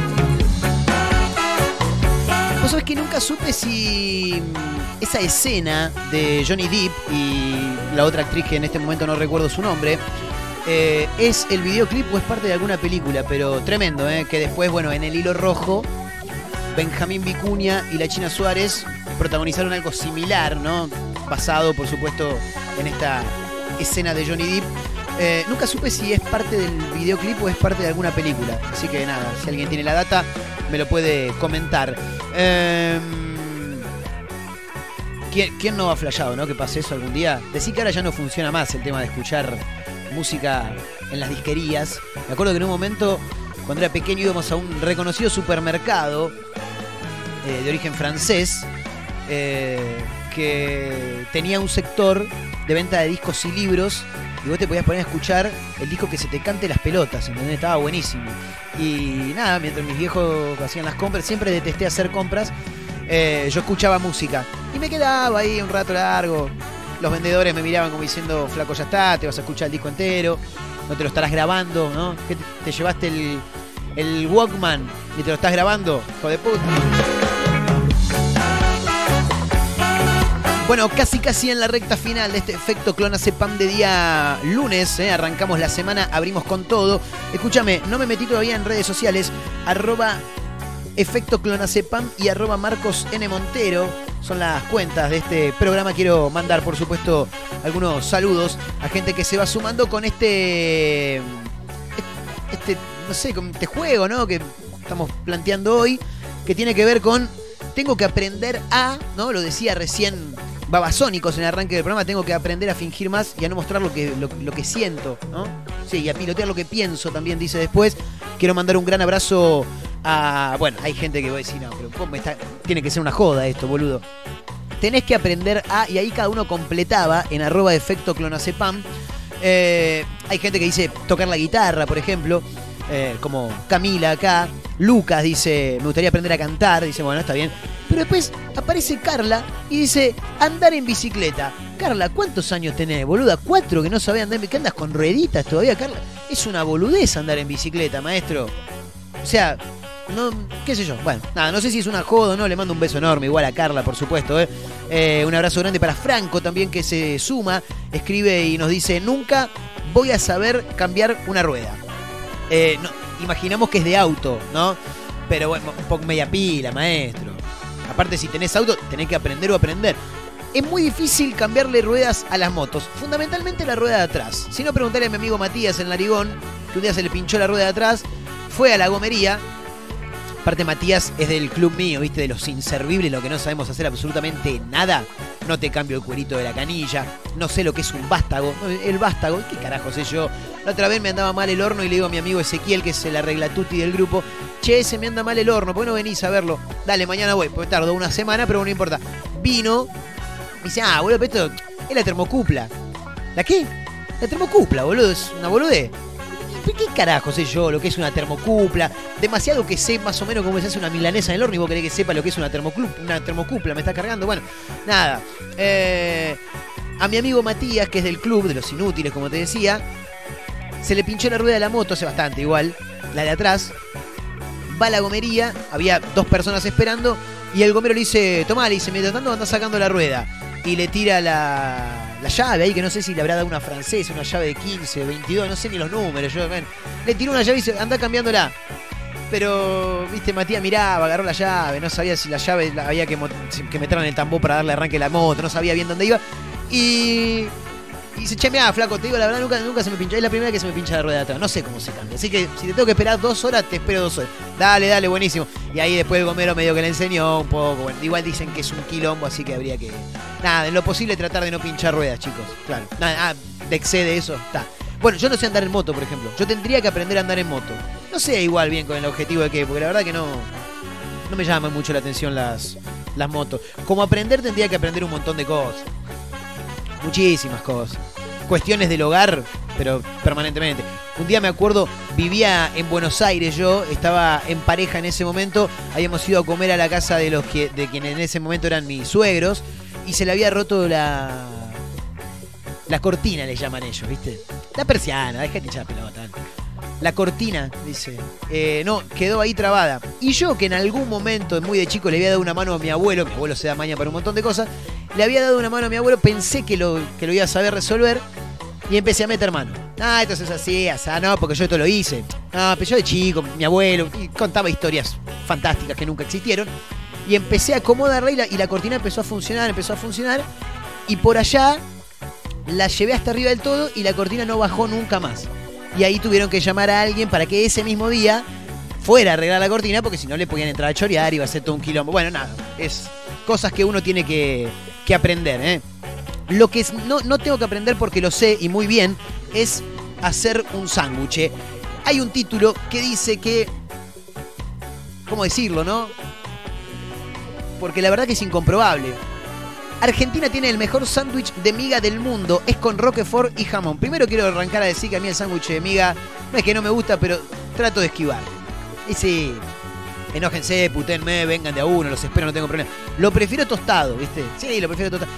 Vos sabés que nunca supe si mm, esa escena de Johnny Depp y la otra actriz que en este momento no recuerdo su nombre, eh, es el videoclip o es parte de alguna película, pero tremendo, ¿eh? Que después, bueno, en el hilo rojo, Benjamín Vicuña y la China Suárez protagonizaron algo similar, ¿no? Basado, por supuesto, en esta escena de Johnny Depp. Eh, nunca supe si es parte del videoclip o es parte de alguna película. Así que nada, si alguien tiene la data, me lo puede comentar. Eh, ¿quién, no ha flashado, no? Que pase eso algún día. Decí que ahora ya no funciona más el tema de escuchar música en las disquerías. Me acuerdo que en un momento, cuando era pequeño, íbamos a un reconocido supermercado eh, de origen francés eh, que tenía un sector de venta de discos y libros y vos te podías poner a escuchar el disco que se te cante las pelotas. Estaba buenísimo. Y nada, mientras mis viejos hacían las compras, siempre detesté hacer compras, eh, yo escuchaba música. Y me quedaba ahí un rato largo. Los vendedores me miraban como diciendo, flaco, ya está, te vas a escuchar el disco entero, no te lo estarás grabando, ¿no? ¿Qué te, te llevaste el, el Walkman y te lo estás grabando? Hijo de puta. Bueno, casi casi en la recta final de este efecto clonazepam de día lunes, ¿eh? arrancamos la semana, abrimos con todo. Escúchame, no me metí todavía en redes sociales, arroba efecto clonazepam y arroba Marcos N. Montero. Son las cuentas de este programa. Quiero mandar, por supuesto, algunos saludos a gente que se va sumando con este. Este, no sé, con este juego, ¿no? Que estamos planteando hoy. Que tiene que ver con. Tengo que aprender a, ¿no? Lo decía recién Babasónicos en el arranque del programa. Tengo que aprender a fingir más y a no mostrar lo que, lo, que siento, ¿no? Sí, y a pilotear lo que pienso también, dice después. Quiero mandar un gran abrazo a. Bueno, hay gente que va a decir, no, pero ¿cómo está? tiene que ser una joda esto, boludo. Tenés que aprender a. Y ahí cada uno completaba en arroba efecto clonazepam. Eh, hay gente que dice tocar la guitarra, por ejemplo. Eh, como Camila acá. Lucas dice, me gustaría aprender a cantar. Dice, bueno, está bien. Pero después aparece Carla y dice, andar en bicicleta. Carla, ¿cuántos años tenés, boluda? Cuatro que no sabés andar en bicicleta. ¿Andas con rueditas todavía, Carla? Es una boludez andar en bicicleta, maestro. O sea, no, qué sé yo. Bueno, nada, no sé si es una joda o no. Le mando un beso enorme, igual a Carla, por supuesto. ¿eh? Eh, un abrazo grande para Franco también, que se suma, escribe y nos dice: Nunca voy a saber cambiar una rueda. Eh, no, imaginamos que es de auto, ¿no? Pero bueno, poco media pila, maestro. Aparte, si tenés auto, tenés que aprender o aprender. Es muy difícil cambiarle ruedas a las motos, fundamentalmente la rueda de atrás. Si no, preguntarle a mi amigo Matías en Larigón, que un día se le pinchó la rueda de atrás, fue a la gomería Aparte Matías es del club mío, viste, de los inservibles, lo que no sabemos hacer absolutamente nada. No te cambio el cuerito de la canilla, no sé lo que es un vástago. El vástago, ¿qué carajo sé yo? La otra vez me andaba mal el horno y le digo a mi amigo Ezequiel, que es el arreglatuti del grupo, che, ese me anda mal el horno, ¿por qué no venís a verlo? Dale, mañana voy, pues tardo una semana, pero no importa. Vino, me dice, ah, boludo, pero esto es la termocupla. ¿La qué? La termocupla, boludo, es una boludez. ¿Qué, carajo sé yo lo que es una termocupla? Demasiado que sé más o menos cómo se hace una milanesa en el horno y vos querés que sepa lo que es una, una termocupla, me está cargando. Bueno, nada. Eh, a mi amigo Matías, que es del club de los inútiles, como te decía, se le pinchó la rueda de la moto hace bastante igual, la de atrás. Va a la gomería, había dos personas esperando y el gomero le dice, tomá, le dice, mientras tanto anda sacando la rueda. Y le tira la, la llave ahí, que no sé si le habrá dado una francesa, una llave de 15, 22, no sé ni los números. Yo, bueno, le tiró una llave y dice, anda cambiándola. Pero, viste, Matías miraba, agarró la llave, no sabía si la llave la había que, que meterla en el tambor para darle arranque a la moto, no sabía bien dónde iba. Y y dice, che, mirá, flaco, te digo la verdad, nunca, nunca se me pinchó. Es la primera que se me pincha la rueda de atrás. No sé cómo se cambia. Así que si te tengo que esperar dos horas, te espero dos horas. Dale, dale, buenísimo. Y ahí después el gomero medio que le enseñó un poco. Bueno, igual dicen que es un quilombo, así que habría que. Nada, en lo posible tratar de no pinchar ruedas, chicos. Claro. Nada, ah, de excede eso, está. Bueno, yo no sé andar en moto, por ejemplo. Yo tendría que aprender a andar en moto. No sé igual bien con el objetivo de que, porque la verdad que no. No me llaman mucho la atención las, las motos. Como aprender tendría que aprender un montón de cosas. Muchísimas cosas. Cuestiones del hogar, pero permanentemente. Un día me acuerdo, vivía en Buenos Aires yo, estaba en pareja en ese momento, habíamos ido a comer a la casa de los que, de quienes en ese momento eran mis suegros, y se le había roto la. La cortina le llaman ellos, ¿viste? La persiana, déjate echar pelota. La cortina, dice. Eh, no, quedó ahí trabada. Y yo, que en algún momento, muy de chico, le había dado una mano a mi abuelo, mi abuelo se da maña para un montón de cosas, le había dado una mano a mi abuelo, pensé que lo, que lo iba a saber resolver y empecé a meter mano. Ah, entonces así, así, no, porque yo esto lo hice. Ah, pero yo de chico, mi abuelo, y contaba historias fantásticas que nunca existieron. Y empecé a acomodarla y y la cortina empezó a funcionar, empezó a funcionar. Y por allá la llevé hasta arriba del todo y la cortina no bajó nunca más. Y ahí tuvieron que llamar a alguien para que ese mismo día fuera a arreglar la cortina, porque si no le podían entrar a chorear y iba a ser todo un quilombo. Bueno, nada, es cosas que uno tiene que, que aprender. ¿eh? Lo que no, no tengo que aprender porque lo sé y muy bien es hacer un sándwich. Hay un título que dice que... ¿Cómo decirlo, no? Porque la verdad que es incomprobable. Argentina tiene el mejor sándwich de miga del mundo. Es con roquefort y jamón. Primero quiero arrancar a decir que a mí el sándwich de miga no es que no me gusta, pero trato de esquivar. Y sí, enójense, putenme, vengan de a uno, los espero, no tengo problema. Lo prefiero tostado, ¿viste? Sí, lo prefiero tostado.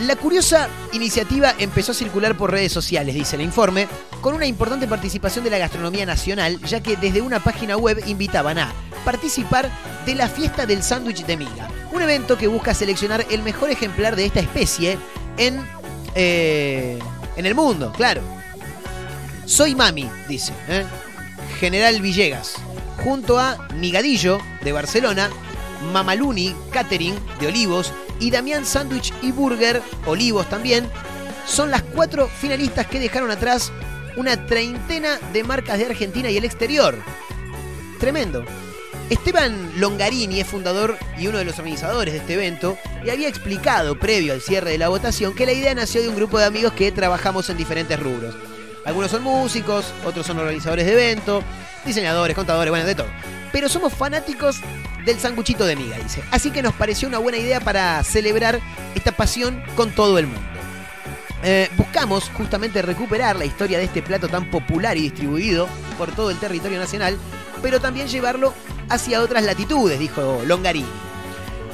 La curiosa iniciativa empezó a circular por redes sociales, dice el informe, con una importante participación de la gastronomía nacional, ya que desde una página web invitaban a participar de la fiesta del sándwich de miga, un evento que busca seleccionar el mejor ejemplar de esta especie en, eh, en el mundo, claro. Soy Mami, dice, ¿eh? General Villegas, junto a Migadillo, de Barcelona, Mamaluni Catering, de Olivos, y Damián Sándwich y Burger, Olivos también, son las cuatro finalistas que dejaron atrás una treintena de marcas de Argentina y el exterior. Tremendo. Esteban Longarini es fundador y uno de los organizadores de este evento y había explicado previo al cierre de la votación que la idea nació de un grupo de amigos que trabajamos en diferentes rubros. Algunos son músicos, otros son organizadores de eventos, diseñadores, contadores, bueno, de todo. Pero somos fanáticos del sanguchito de miga, dice. Así que nos pareció una buena idea para celebrar esta pasión con todo el mundo. Eh, buscamos justamente recuperar la historia de este plato tan popular y distribuido por todo el territorio nacional, pero también llevarlo hacia otras latitudes, dijo Longarini.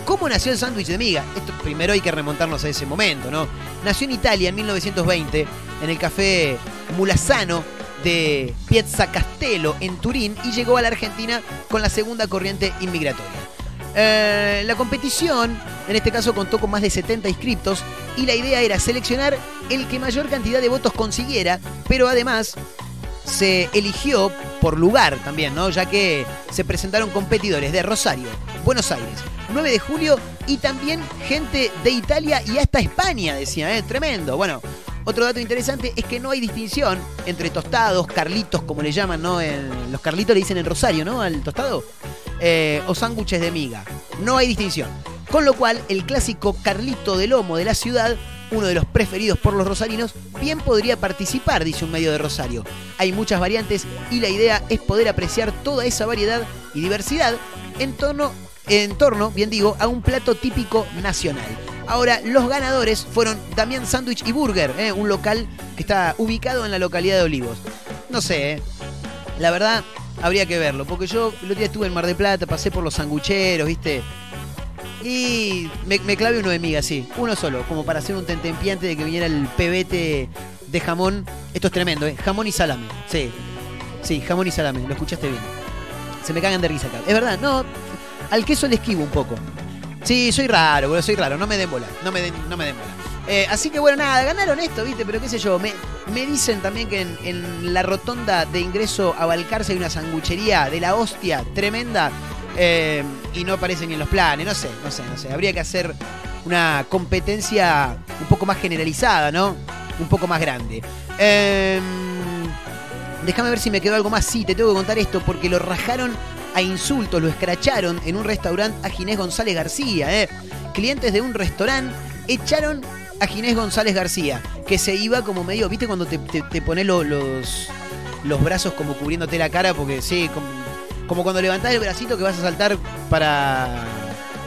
¿Cómo nació el sándwich de miga? Esto primero hay que remontarnos a ese momento, ¿no? Nació en Italia en 1920, en el café Mulasano de Piazza Castello en Turín y llegó a la Argentina con la segunda corriente inmigratoria. Eh, la competición, en este caso, contó con más de 70 inscriptos y la idea era seleccionar el que mayor cantidad de votos consiguiera, pero además se eligió por lugar también, ¿no? Ya que se presentaron competidores de Rosario, Buenos Aires, 9 de julio y también gente de Italia y hasta España, decía, ¿eh? Tremendo. Bueno, otro dato interesante es que no hay distinción entre tostados, carlitos, como le llaman, ¿no? Los carlitos le dicen en Rosario, ¿no? Al tostado. eh, o sándwiches de miga. No hay distinción. Con lo cual, el clásico Carlito de Lomo de la ciudad, uno de los preferidos por los rosarinos, bien podría participar, dice un medio de Rosario. Hay muchas variantes y la idea es poder apreciar toda esa variedad y diversidad en torno, en torno bien digo, a un plato típico nacional. Ahora, los ganadores fueron Damián Sándwich y Burger, ¿eh? un local que está ubicado en la localidad de Olivos. No sé, ¿eh? la verdad, habría que verlo, porque yo el otro día estuve en Mar de Plata, pasé por los sangucheros, ¿viste? Y me, me clavé uno de miga, sí. Uno solo, como para hacer un tentempiante de que viniera el pebete de jamón. Esto es tremendo, ¿eh? Jamón y salame. Sí. Sí, jamón y salame. Lo escuchaste bien. Se me cagan de risa acá. Es verdad, no. Al queso le esquivo un poco. Sí, soy raro, boludo, soy raro. No me den bola. No me den, no me den bola. Eh, así que bueno, nada, ganaron esto, ¿viste? Pero qué sé yo. Me, dicen también que en, la rotonda de ingreso a Balcarce hay una sanguchería de la hostia tremenda. eh, y no aparece ni en los planes. No sé, no sé, no sé. Habría que hacer una competencia un poco más generalizada, ¿no? Un poco más grande. Eh, Déjame ver si me quedó algo más. Sí, te tengo que contar esto porque lo rajaron a insultos, lo escracharon en un restaurante a Ginés González García. ¿eh? Clientes de un restaurante echaron a Ginés González García, que se iba como medio, ¿viste cuando te, te, te pones lo- los, los brazos como cubriéndote la cara? Porque sí, como, como cuando levantás el bracito que vas a saltar para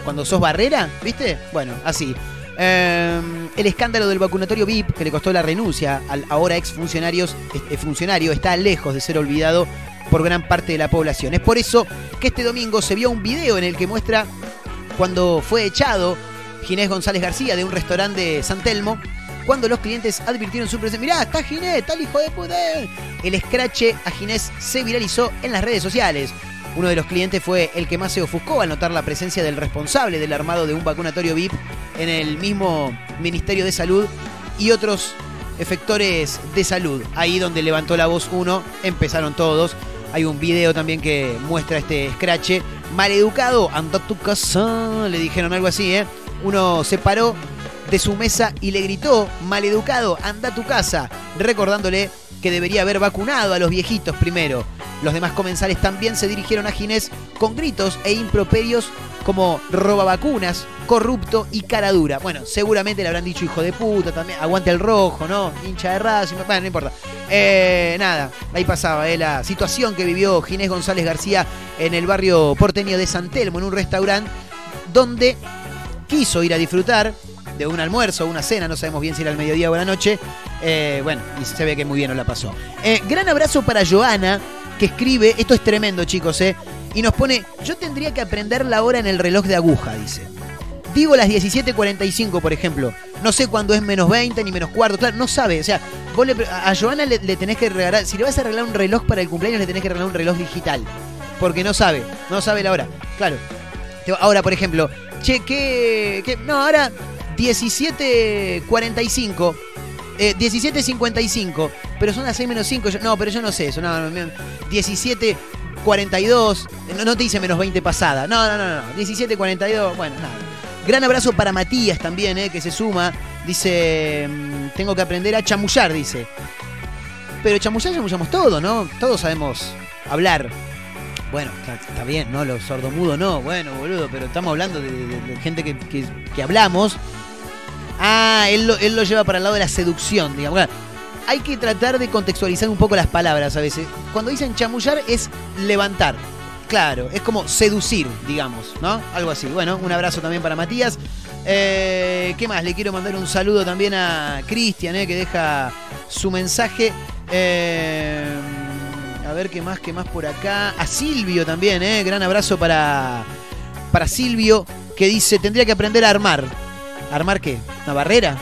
cuando sos barrera, ¿viste? Bueno, así. Eh, el escándalo del vacunatorio VIP, que le costó la renuncia al ahora ex funcionario, está lejos de ser olvidado por gran parte de la población. Es por eso que este domingo se vio un video en el que muestra cuando fue echado Ginés González García de un restaurante de San Telmo, cuando los clientes advirtieron su presencia. Mirá, está Ginés, está el hijo de puta. El escrache a Ginés se viralizó en las redes sociales. Uno de los clientes fue el que más se ofuscó al notar la presencia del responsable del armado de un vacunatorio VIP en el mismo Ministerio de Salud y otros efectores de salud. Ahí donde levantó la voz uno, empezaron todos. Hay un video también que muestra este escrache. Maleducado, anda a tu casa. Le dijeron algo así, ¿eh? Uno se paró de su mesa y le gritó, maleducado, anda a tu casa, recordándole que debería haber vacunado a los viejitos primero. Los demás comensales también se dirigieron a Ginés con gritos e improperios como roba vacunas, corrupto y cara dura. Bueno, seguramente le habrán dicho hijo de puta también, aguante el rojo, ¿no? Hincha de Racing, bueno, no importa. Eh, nada, ahí pasaba eh, la situación que vivió Ginés González García en el barrio porteño de San Telmo, en un restaurante donde quiso ir a disfrutar de un almuerzo una cena, no sabemos bien si era el mediodía o la noche. Eh, bueno, y se ve que muy bien nos la pasó. Eh, gran abrazo para Joana, que escribe, esto es tremendo chicos, eh, y nos pone, yo tendría que aprender la hora en el reloj de aguja, dice. Digo las 17.45, por ejemplo. No sé cuándo es menos 20 ni menos cuarto. Claro, no sabe. O sea, vos le- a Joana le, le tenés que regalar. Si le vas a regalar un reloj para el cumpleaños, le tenés que regalar un reloj digital. Porque no sabe. No sabe la hora. Claro. Ahora, por ejemplo, che, ¿qué, qué? No, ahora 17.45. Eh, 17.55. Pero son las 6 menos 5. yo- no, pero yo no sé eso. No, no, no, 17.42. No, no te dice menos 20 pasada. No, no, no, no. 17.42. Bueno, nada. Gran abrazo para Matías también, eh, que se suma. Dice, mm, tengo que aprender a chamullar, dice. Pero chamullar chamullamos todo, ¿no? Todos sabemos hablar. Bueno, está, bien, ¿no? Los sordomudos no. Bueno, boludo, pero estamos hablando de, gente que- que hablamos. Ah, él lo, él lo lleva para el lado de la seducción, digamos. Hay que tratar de contextualizar un poco las palabras a veces. Cuando dicen chamullar es levantar. Claro, es como seducir, digamos, ¿no? Algo así. Bueno, un abrazo también para Matías. Eh, ¿Qué más? Le quiero mandar un saludo también a Cristian, eh, que deja su mensaje. Eh, a ver qué más, qué más por acá. A Silvio también, ¿eh? Gran abrazo para, para Silvio, que dice, tendría que aprender a armar. ¿Armar qué? ¿Una barrera?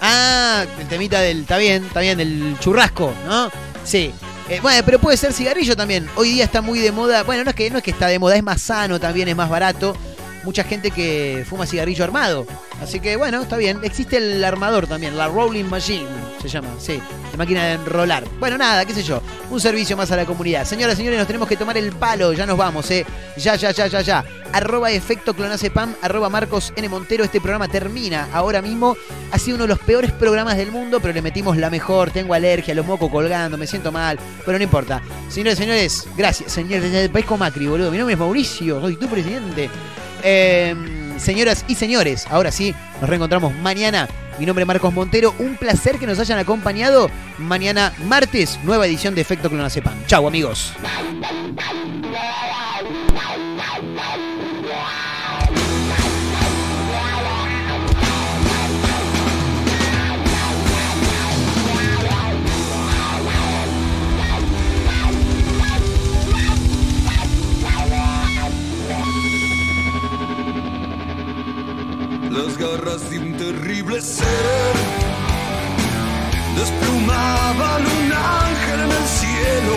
Ah, el temita del. Está bien, está bien, del churrasco, ¿no? Sí. Eh, bueno, pero puede ser cigarrillo también. Hoy día está muy de moda. Bueno, no es que no es que está de moda, es más sano también, es más barato. Mucha gente que fuma cigarrillo armado. Así que bueno, está bien. Existe el armador también, la Rolling Machine se llama, sí, la máquina de enrolar. Bueno, nada, qué sé yo, un servicio más a la comunidad. Señoras señores, nos tenemos que tomar el palo, ya nos vamos, eh. Ya, ya, ya, ya, ya. Arroba efecto clonacepam, arroba Marcos N. Montero. Este programa termina ahora mismo. Ha sido uno de los peores programas del mundo, pero le metimos la mejor. Tengo alergia, los mocos colgando, me siento mal, pero no importa. Señores señores, gracias. Señores del país con Macri, boludo. Mi nombre es Mauricio, soy tu presidente. Eh, señoras y señores, ahora sí, nos reencontramos mañana. Mi nombre es Marcos Montero. Un placer que nos hayan acompañado. Mañana, martes, nueva edición de Efecto Clonacepam. Chau, amigos. De un terrible ser desplumaban un ángel en el cielo.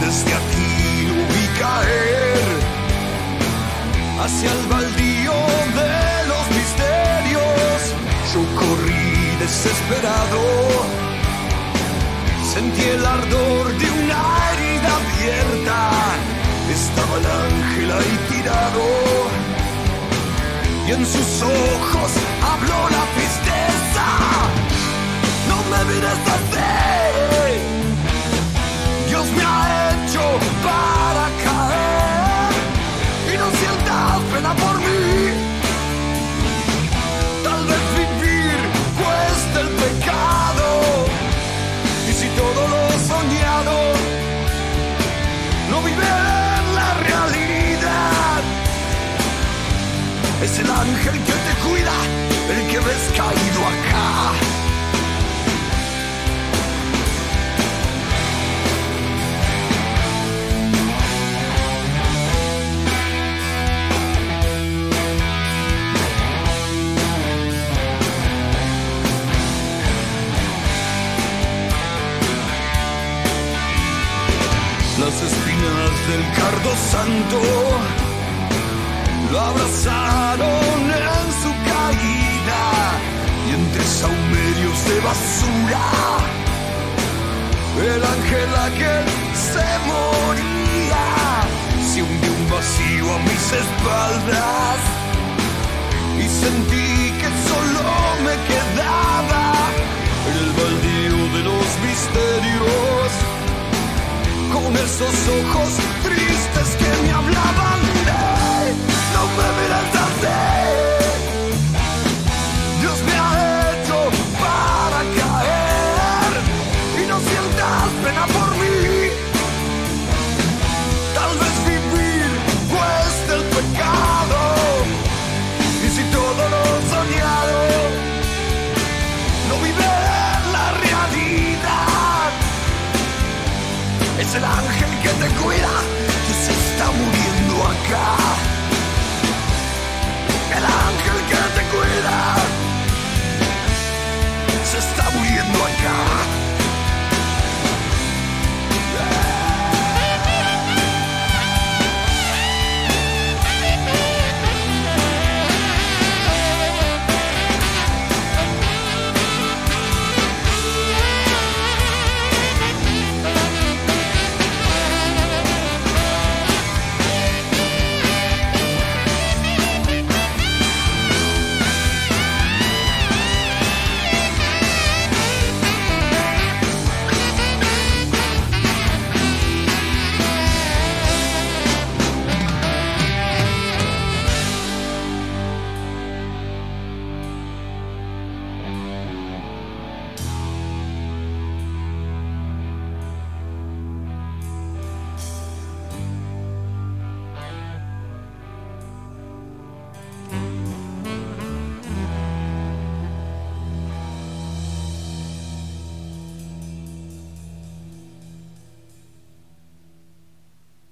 Desde aquí lo vi caer hacia el baldío de los misterios. Yo corrí desesperado, sentí el ardor de una herida abierta. Estaba el ángel ahí tirado y en sus ojos No me lo abrazaron en su caída y entre saumerios de basura el ángel aquel se moría. Se hundió un vacío a mis espaldas y sentí que solo me quedaba el baldío de los misterios con esos ojos tristes que me hablaban de no me miras así. El ángel que te cuida